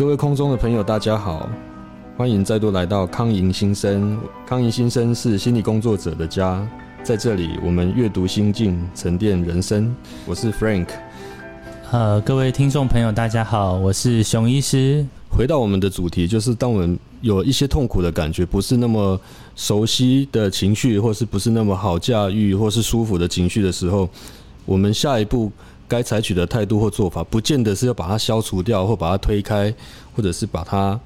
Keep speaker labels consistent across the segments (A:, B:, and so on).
A: 各位空中的朋友，大家好，欢迎再度来到康营新生。康营新生是心理工作者的家，在这里我们阅读心境，沉淀人生。我是 Frank。
B: 呃，各位听众朋友，大家好，我是熊医师。
A: 回到我们的主题，就是当我们有一些痛苦的感觉，不是那么熟悉的情绪，或是不是那么好驾驭，或是舒服的情绪的时候，我们下一步该采取的态度或做法，不见得是要把它消除掉，或把它推开，或者是把它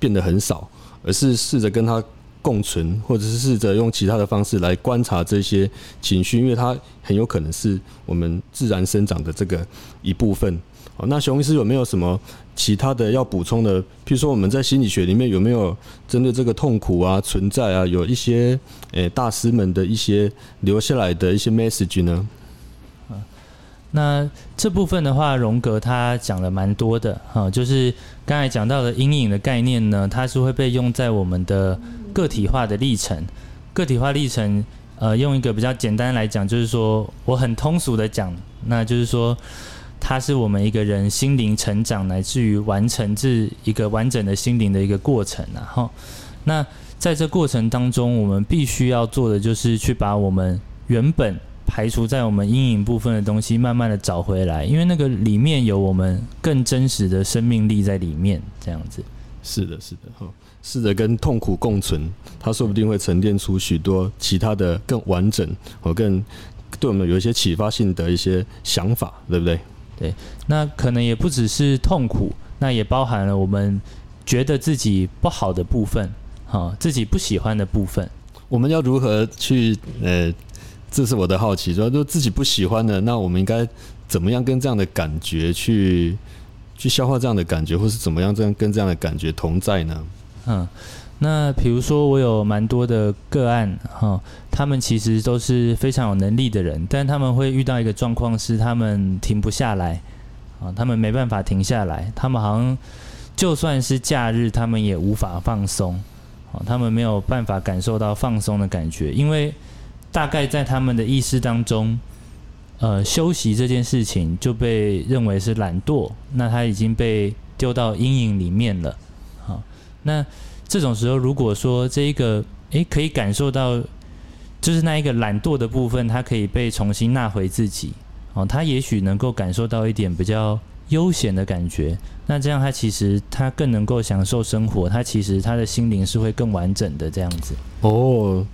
A: 变得很少，而是试着跟它共存，或者是试着用其他的方式来观察这些情绪，因为它很有可能是我们自然生长的这个一部分。好，那熊医师有没有什么其他的要补充的？譬如说，我们在心理学里面有没有针对这个痛苦啊、存在啊，有一些诶大师们的一些留下来的一些 message 呢？
B: 那这部分的话，荣格他讲了蛮多的哈，就是刚才讲到的阴影的概念呢，它是会被用在我们的个体化的历程。个体化历程，呃，用一个比较简单来讲，就是说我很通俗的讲，那就是说。它是我们一个人心灵成长乃至于完成这一个完整的心灵的一个过程啊！哈，那在这过程当中，我们必须要做的就是去把我们原本排除在我们阴影部分的东西，慢慢的找回来，因为那个里面有我们更真实的生命力在里面。这样子，
A: 是的，是的，哈，试着跟痛苦共存，它说不定会沉淀出许多其他的更完整和更对我们有一些启发性的一些想法，对不对？
B: 对，那可能也不只是痛苦，那也包含了我们觉得自己不好的部分，哈，自己不喜欢的部分。
A: 我们要如何去？呃，这是我的好奇，说就自己不喜欢的，那我们应该怎么样跟这样的感觉去去消化这样的感觉，或是怎么样这样跟这样的感觉同在呢？
B: 嗯。那比如说，我有蛮多的个案哈，他们其实都是非常有能力的人，但他们会遇到一个状况是，他们停不下来啊，他们没办法停下来，他们好像就算是假日，他们也无法放松啊，他们没有办法感受到放松的感觉，因为大概在他们的意识当中，呃，休息这件事情就被认为是懒惰，那他已经被丢到阴影里面了，好，那。这种时候，如果说这一个诶可以感受到，就是那一个懒惰的部分，它可以被重新纳回自己哦，他也许能够感受到一点比较悠闲的感觉。那这样他其实他更能够享受生活，他其实他的心灵是会更完整的这样子。
A: 哦，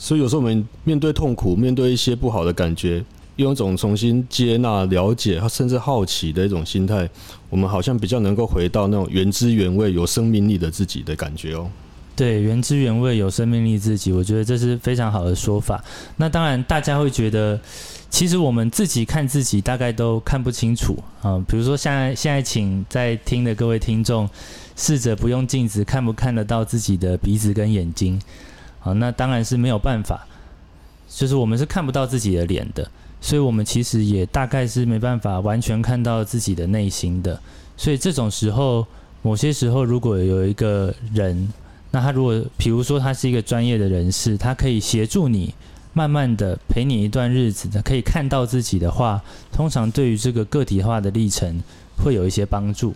A: 所以有时候我们面对痛苦，面对一些不好的感觉。用一种重新接纳、了解，甚至好奇的一种心态，我们好像比较能够回到那种原汁原味、有生命力的自己的感觉哦。
B: 对，原汁原味、有生命力自己，我觉得这是非常好的说法。那当然，大家会觉得，其实我们自己看自己，大概都看不清楚啊。比如说，现在现在，请在听的各位听众，试着不用镜子，看不看得到自己的鼻子跟眼睛？好，那当然是没有办法，就是我们是看不到自己的脸的。所以，我们其实也大概是没办法完全看到自己的内心的。所以，这种时候，某些时候，如果有一个人，那他如果，比如说，他是一个专业的人士，他可以协助你，慢慢的陪你一段日子的，可以看到自己的话，通常对于这个个体化的历程会有一些帮助。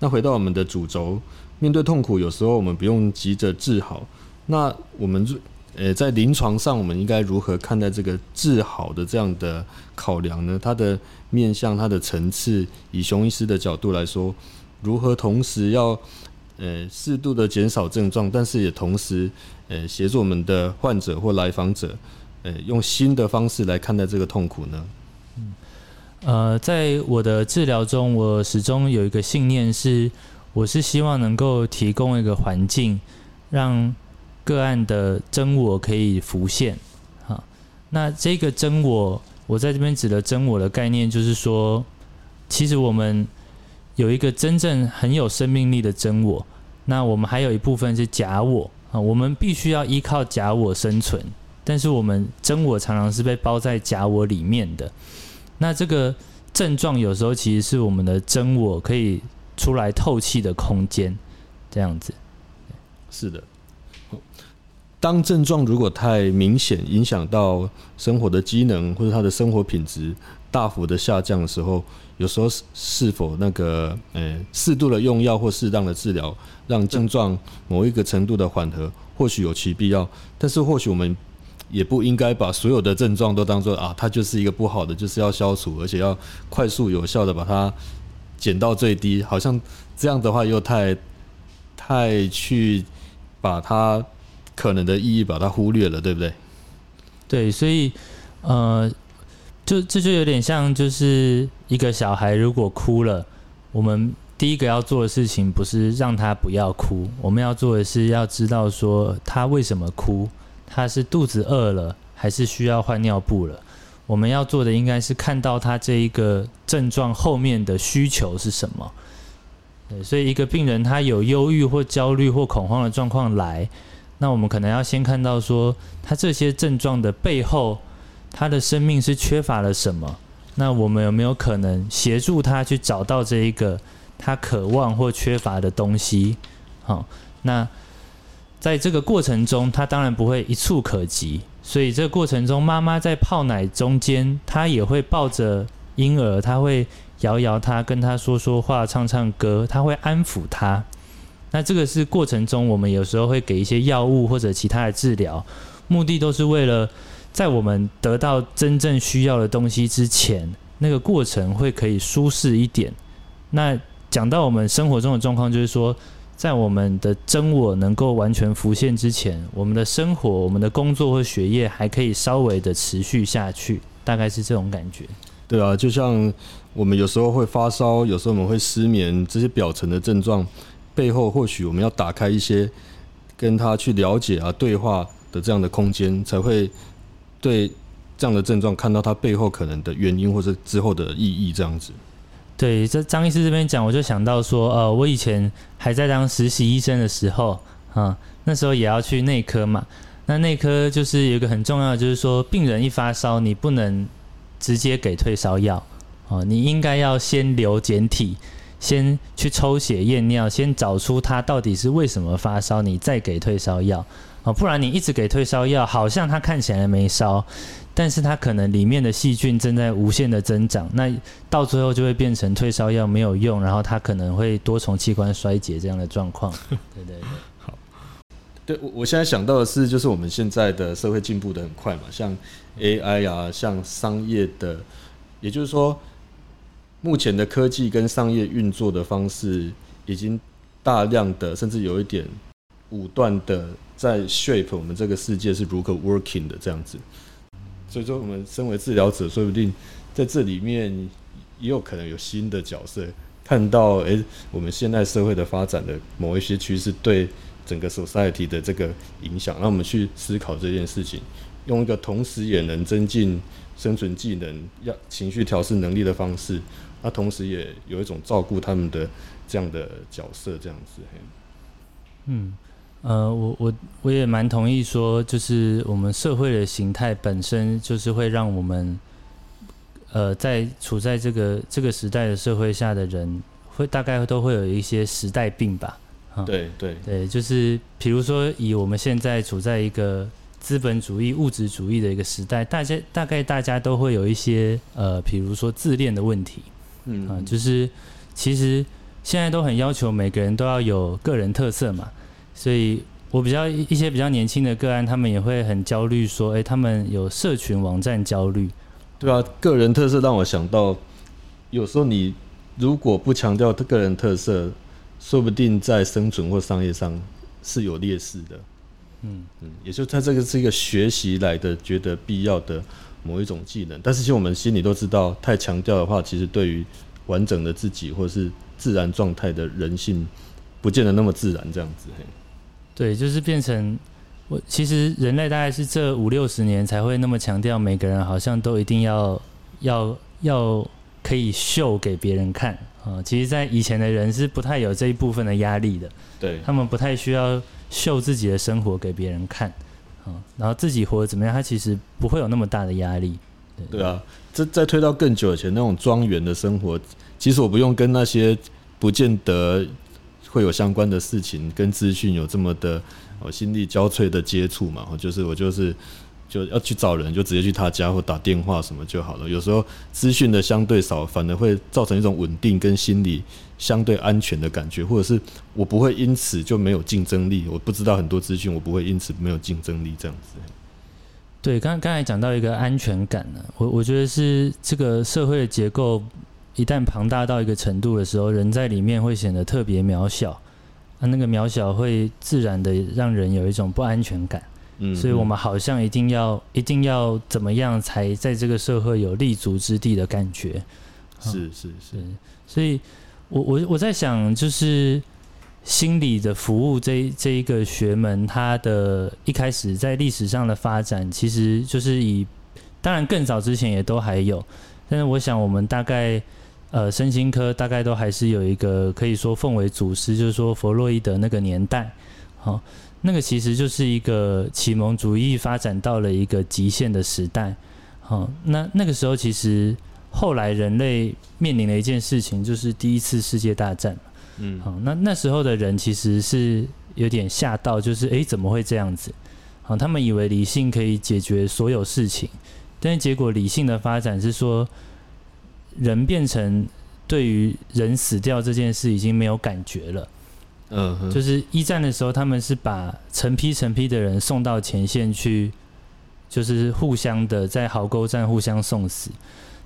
A: 那回到我们的主轴，面对痛苦，有时候我们不用急着治好。那我们。呃，在临床上，我们应该如何看待这个治好的这样的考量呢？它的面向、它的层次，以熊医师的角度来说，如何同时要呃适度的减少症状，但是也同时呃协助我们的患者或来访者，呃用新的方式来看待这个痛苦呢？
B: 嗯，呃，在我的治疗中，我始终有一个信念是，我是希望能够提供一个环境，让个案的真我可以浮现，好，那这个真我，我在这边指的真我的概念，就是说，其实我们有一个真正很有生命力的真我，那我们还有一部分是假我。啊，我们必须要依靠假我生存，但是我们真我常常是被包在假我里面的，那这个症状有时候其实是我们的真我可以出来透气的空间，这样子，
A: 是的。当症状如果太明显，影响到生活的机能或者他的生活品质大幅的下降的时候，有时候是是否那个呃适度的用药或适当的治疗，让症状某一个程度的缓和，或许有其必要。但是或许我们也不应该把所有的症状都当做啊，它就是一个不好的，就是要消除，而且要快速有效的把它减到最低。好像这样的话又太太去把它。可能的意义把它忽略了，对不对？
B: 对，所以呃，就这就有点像，就是一个小孩如果哭了，我们第一个要做的事情不是让他不要哭，我们要做的是要知道说他为什么哭，他是肚子饿了，还是需要换尿布了？我们要做的应该是看到他这一个症状后面的需求是什么。对，所以一个病人他有忧郁或焦虑或恐慌的状况来。那我们可能要先看到说，他这些症状的背后，他的生命是缺乏了什么？那我们有没有可能协助他去找到这一个他渴望或缺乏的东西？好，那在这个过程中，他当然不会一触可及，所以这个过程中，妈妈在泡奶中间，她也会抱着婴儿，她会摇摇他，跟他说说话，唱唱歌，他会安抚他。那这个是过程中，我们有时候会给一些药物或者其他的治疗，目的都是为了在我们得到真正需要的东西之前，那个过程会可以舒适一点。那讲到我们生活中的状况，就是说，在我们的真我能够完全浮现之前，我们的生活、我们的工作或学业还可以稍微的持续下去，大概是这种感觉。
A: 对啊，就像我们有时候会发烧，有时候我们会失眠，这些表层的症状。背后或许我们要打开一些跟他去了解啊对话的这样的空间，才会对这样的症状看到他背后可能的原因或者之后的意义这样子。
B: 对，这张医师这边讲，我就想到说，呃，我以前还在当实习医生的时候，啊，那时候也要去内科嘛。那内科就是有一个很重要的，就是说病人一发烧，你不能直接给退烧药，哦，你应该要先留检体。先去抽血验尿，先找出他到底是为什么发烧，你再给退烧药啊，不然你一直给退烧药，好像他看起来没烧，但是他可能里面的细菌正在无限的增长，那到最后就会变成退烧药没有用，然后他可能会多重器官衰竭这样的状况。对对对，好，
A: 对我我现在想到的是，就是我们现在的社会进步的很快嘛，像 AI 啊，像商业的，也就是说。目前的科技跟商业运作的方式，已经大量的，甚至有一点武断的在 shape 我们这个世界是如何 working 的这样子。所以说，我们身为治疗者，说不定在这里面也有可能有新的角色，看到诶，我们现代社会的发展的某一些趋势对整个 society 的这个影响，让我们去思考这件事情，用一个同时也能增进生存技能、要情绪调试能力的方式。那同时也有一种照顾他们的这样的角色，这样子。
B: 嗯，呃，我我我也蛮同意说，就是我们社会的形态本身就是会让我们，呃，在处在这个这个时代的社会下的人，会大概都会有一些时代病吧。
A: 对对
B: 对，就是比如说以我们现在处在一个。资本主义、物质主义的一个时代，大家大概大家都会有一些呃，比如说自恋的问题，嗯。啊，就是其实现在都很要求每个人都要有个人特色嘛，所以我比较一些比较年轻的个案，他们也会很焦虑，说，哎，他们有社群网站焦虑，
A: 对啊，个人特色让我想到，有时候你如果不强调个人特色，说不定在生存或商业上是有劣势的。嗯。嗯，也就他这个是一个学习来的，觉得必要的某一种技能。但是其实我们心里都知道，太强调的话，其实对于完整的自己或者是自然状态的人性，不见得那么自然。这样子，
B: 对，就是变成我其实人类大概是这五六十年才会那么强调，每个人好像都一定要要要可以秀给别人看啊。其实，在以前的人是不太有这一部分的压力的，
A: 对
B: 他们不太需要。秀自己的生活给别人看，嗯，然后自己活得怎么样？他其实不会有那么大的压力。
A: 对啊，这再推到更久以前那种庄园的生活，其实我不用跟那些不见得会有相关的事情跟资讯有这么的哦，心力交瘁的接触嘛，我，就是我就是就要去找人，就直接去他家或打电话什么就好了。有时候资讯的相对少，反而会造成一种稳定跟心理相对安全的感觉，或者是我不会因此就没有竞争力。我不知道很多资讯，我不会因此没有竞争力这样子。
B: 对，刚刚才讲到一个安全感呢，我我觉得是这个社会的结构一旦庞大到一个程度的时候，人在里面会显得特别渺小，啊，那个渺小会自然的让人有一种不安全感，
A: 嗯，
B: 所以我们好像一定要一定要怎么样才在这个社会有立足之地的感觉，
A: 是是是，
B: 所以我我我在想就是。心理的服务这这一个学门，它的一开始在历史上的发展，其实就是以，当然更早之前也都还有，但是我想我们大概，呃，身心科大概都还是有一个可以说奉为祖师，就是说弗洛伊德那个年代，好，那个其实就是一个启蒙主义发展到了一个极限的时代，好，那那个时候其实后来人类面临了一件事情，就是第一次世界大战。嗯，好，那那时候的人其实是有点吓到，就是哎，怎么会这样子？好，他们以为理性可以解决所有事情，但是结果理性的发展是说，人变成对于人死掉这件事已经没有感觉了。嗯，就是一战的时候，他们是把成批成批的人送到前线去，就是互相的在壕沟战互相送死。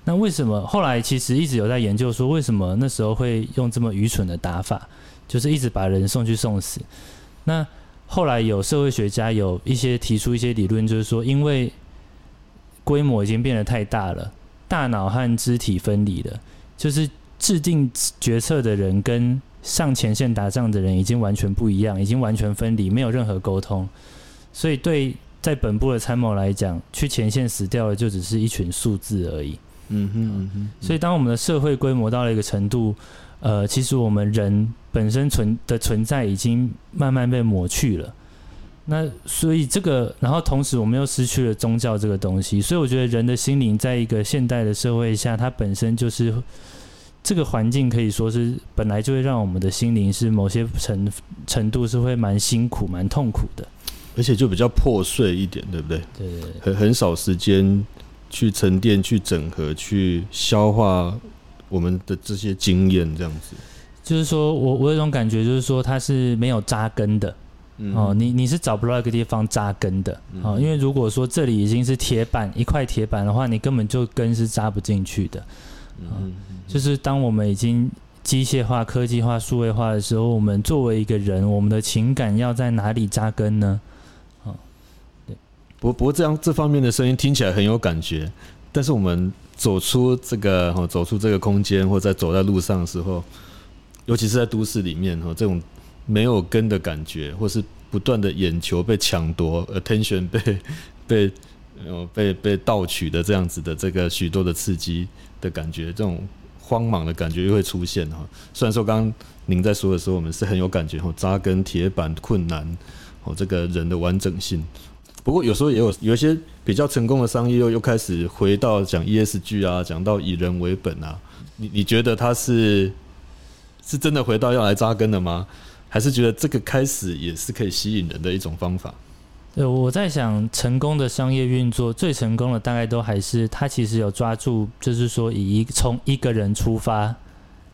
B: 那为什么后来其实一直有在研究说，为什么那时候会用这么愚蠢的打法，就是一直把人送去送死？那后来有社会学家有一些提出一些理论，就是说，因为规模已经变得太大了，大脑和肢体分离了，就是制定决策的人跟上前线打仗的人已经完全不一样，已经完全分离，没有任何沟通，所以对在本部的参谋来讲，去前线死掉的就只是一群数字而已。嗯哼，嗯哼所以当我们的社会规模到了一个程度，呃，其实我们人本身存的存在已经慢慢被抹去了。那所以这个，然后同时我们又失去了宗教这个东西，所以我觉得人的心灵在一个现代的社会下，它本身就是这个环境可以说是本来就会让我们的心灵是某些程程度是会蛮辛苦、蛮痛苦的，
A: 而且就比较破碎一点，对不对？
B: 对
A: 很很少时间。去沉淀、去整合、去消化我们的这些经验，这样子。
B: 就是说我我有种感觉，就是说它是没有扎根的。哦，你你是找不到一个地方扎根的。哦，因为如果说这里已经是铁板一块铁板的话，你根本就根是扎不进去的。嗯，就是当我们已经机械化、科技化、数位化的时候，我们作为一个人，我们的情感要在哪里扎根呢？
A: 啊，对不不过这样这方面的声音听起来很有感觉，但是我们走出这个哈，走出这个空间，或在走在路上的时候，尤其是在都市里面哈，这种没有根的感觉，或是不断的眼球被抢夺，attention 被被呃被被盗取的这样子的这个许多的刺激的感觉，这种慌忙的感觉又会出现哈。虽然说刚刚您在说的时候，我们是很有感觉哈，扎根铁板困难哦，这个人的完整性。不过有时候也有有一些比较成功的商业又又开始回到讲 ESG 啊，讲到以人为本啊，你你觉得他是是真的回到要来扎根的吗？还是觉得这个开始也是可以吸引人的一种方法？
B: 对，我在想成功的商业运作最成功的大概都还是他其实有抓住，就是说以一从一个人出发，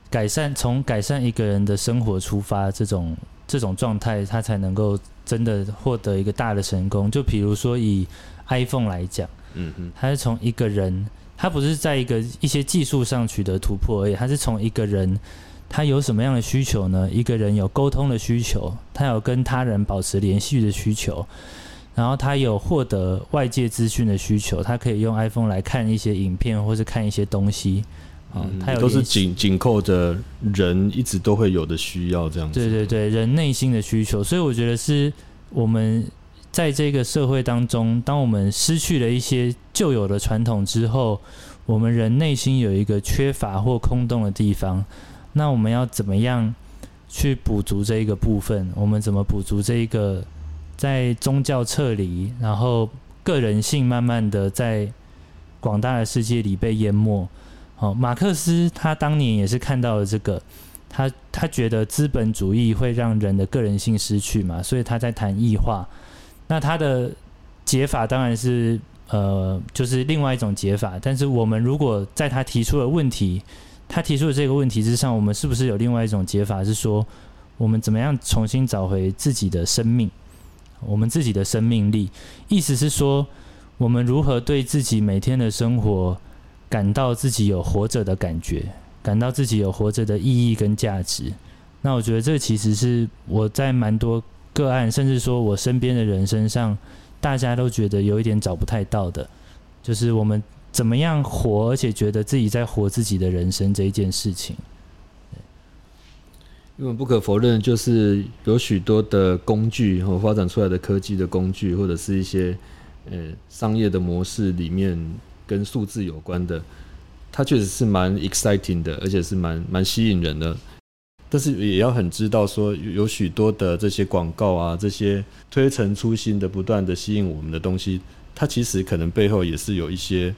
B: 改善从改善一个人的生活出发这种这种状态，他才能够。真的获得一个大的成功，就比如说以 iPhone 来讲，嗯嗯，它是从一个人，他不是在一个一些技术上取得突破而已，他是从一个人，他有什么样的需求呢？一个人有沟通的需求，他有跟他人保持联系的需求，然后他有获得外界资讯的需求，他可以用 iPhone 来看一些影片或是看一些东西。
A: 它都是紧紧扣着人一直都会有的需要，这样子。
B: 对对对，人内心的需求，所以我觉得是我们在这个社会当中，当我们失去了一些旧有的传统之后，我们人内心有一个缺乏或空洞的地方，那我们要怎么样去补足这一个部分？我们怎么补足这一个在宗教撤离，然后个人性慢慢的在广大的世界里被淹没？哦，马克思他当年也是看到了这个，他他觉得资本主义会让人的个人性失去嘛，所以他在谈异化。那他的解法当然是呃，就是另外一种解法。但是我们如果在他提出的问题，他提出的这个问题之上，我们是不是有另外一种解法？是说我们怎么样重新找回自己的生命，我们自己的生命力？意思是说，我们如何对自己每天的生活感到自己有活着的感觉，感到自己有活着的意义跟价值？那我觉得这其实是我在蛮多个案，甚至说我身边的人身上，大家都觉得有一点找不太到的，就是我们。怎么样活，而且觉得自己在活自己的人生这一件事情，
A: 因为不可否认，就是有许多的工具和发展出来的科技的工具，或者是一些呃商业的模式里面跟数字有关的，它确实是蛮 exciting 的，而且是蛮蛮吸引人的。但是也要很知道说，有许多的这些广告啊，这些推陈出新的、不断的吸引我们的东西，它其实可能背后也是有一些。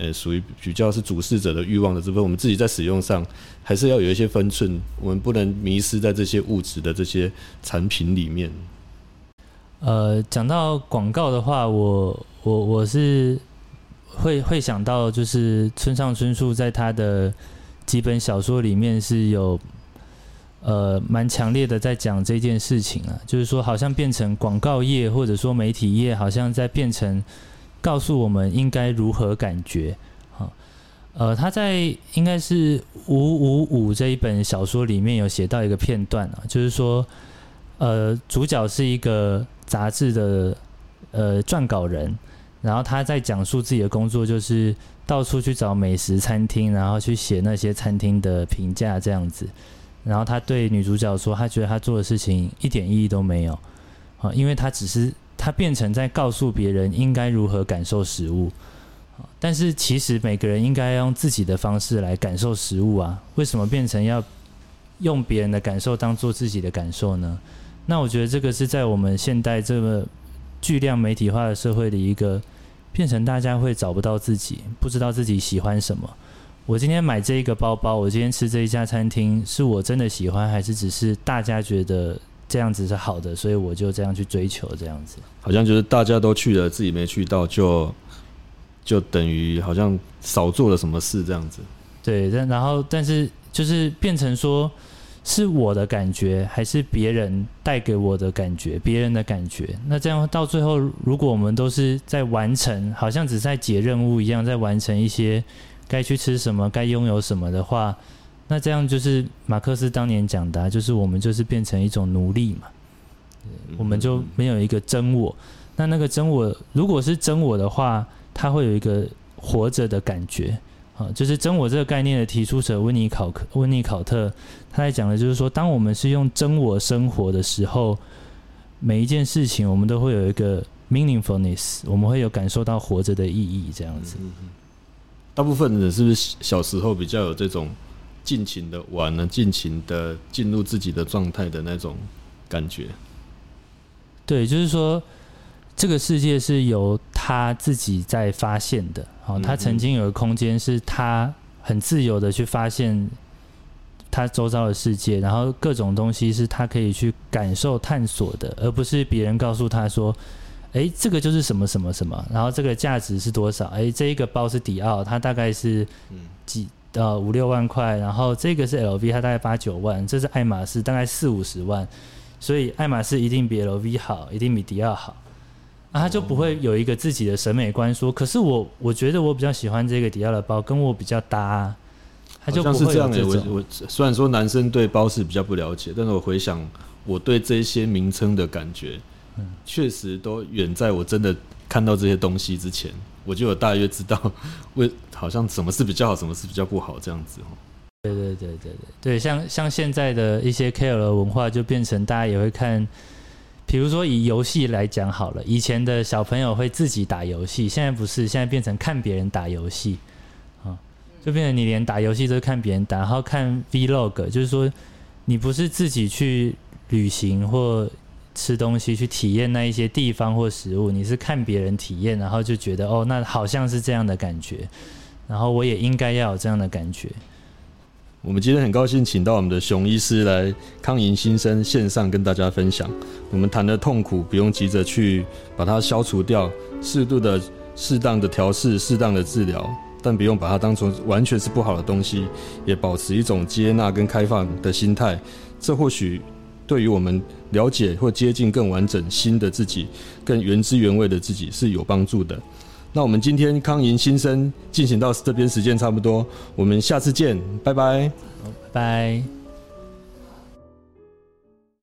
A: 呃，属于比较是主事者的欲望的这分，我们自己在使用上还是要有一些分寸，我们不能迷失在这些物质的这些产品里面。
B: 呃，讲到广告的话，我我我是会会想到，就是村上春树在他的几本小说里面是有呃蛮强烈的在讲这件事情啊，就是说好像变成广告业或者说媒体业，好像在变成。告诉我们应该如何感觉，好，呃，他在应该是五五五这一本小说里面有写到一个片段啊，就是说，呃，主角是一个杂志的呃撰稿人，然后他在讲述自己的工作，就是到处去找美食餐厅，然后去写那些餐厅的评价这样子，然后他对女主角说，他觉得他做的事情一点意义都没有，啊，因为他只是。它变成在告诉别人应该如何感受食物，但是其实每个人应该用自己的方式来感受食物啊。为什么变成要用别人的感受当做自己的感受呢？那我觉得这个是在我们现代这个巨量媒体化的社会的一个变成大家会找不到自己，不知道自己喜欢什么。我今天买这一个包包，我今天吃这一家餐厅，是我真的喜欢，还是只是大家觉得？这样子是好的，所以我就这样去追求这样子。
A: 好像就是大家都去了，自己没去到，就就等于好像少做了什么事这样子。
B: 对，但然后但是就是变成说是我的感觉，还是别人带给我的感觉，别人的感觉。那这样到最后，如果我们都是在完成，好像只在解任务一样，在完成一些该去吃什么、该拥有什么的话。那这样就是马克思当年讲的，就是我们就是变成一种奴隶嘛，我们就没有一个真我。那那个真我，如果是真我的话，它会有一个活着的感觉啊。就是真我这个概念的提出者温尼考克、温尼考特，他在讲的就是说，当我们是用真我生活的时候，每一件事情我们都会有一个 meaningfulness，我们会有感受到活着的意义。这样子，
A: 大部分人是不是小时候比较有这种？尽情的玩呢，尽情的进入自己的状态的那种感觉。
B: 对，就是说，这个世界是由他自己在发现的。好，他曾经有个空间，是他很自由的去发现他周遭的世界，然后各种东西是他可以去感受、探索的，而不是别人告诉他说：“哎，这个就是什么什么什么，然后这个价值是多少？哎，这一个包是迪奥，它大概是几。”呃，五六万块，然后这个是 LV，它大概八九万，这是爱马仕，大概四五十万，所以爱马仕一定比 LV 好，一定比迪奥好，啊，他就不会有一个自己的审美观，说，可是我我觉得我比较喜欢这个迪奥的包，跟我比较搭，他就不会
A: 这样的。我我虽然说男生对包是比较不了解，但是我回想我对这些名称的感觉，确实都远在我真的看到这些东西之前。我就有大约知道，为好像什么是比较好，什么是比较不好这样子哦。
B: 对对对对对对，像像现在的一些 K l 文化，就变成大家也会看，比如说以游戏来讲好了，以前的小朋友会自己打游戏，现在不是，现在变成看别人打游戏，啊，就变成你连打游戏都看别人打，然后看 Vlog，就是说你不是自己去旅行或。吃东西去体验那一些地方或食物，你是看别人体验，然后就觉得哦，那好像是这样的感觉，然后我也应该要有这样的感觉。
A: 我们今天很高兴请到我们的熊医师来康营新生线上跟大家分享。我们谈的痛苦不用急着去把它消除掉，适度的、适当的调试、适当的治疗，但不用把它当成完全是不好的东西，也保持一种接纳跟开放的心态。这或许对于我们了解或接近更完整新的自己、更原汁原味的自己是有帮助的。那我们今天康营新生进行到这边时间差不多，我们下次见，拜拜，
B: 拜拜。